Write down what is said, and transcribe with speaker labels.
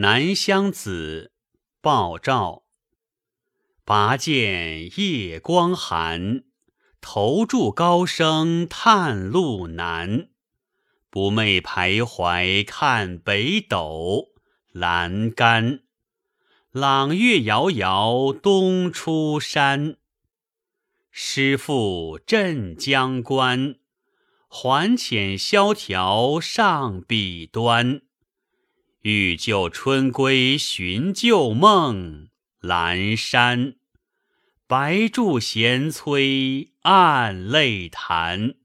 Speaker 1: 南乡子·鲍照。拔剑夜光寒，投柱高声探路难。不寐徘徊看北斗，阑干。朗月遥遥东出山。师父镇江关，还遣萧条上笔端。欲救春归寻旧梦，阑珊。白柱闲催暗泪弹。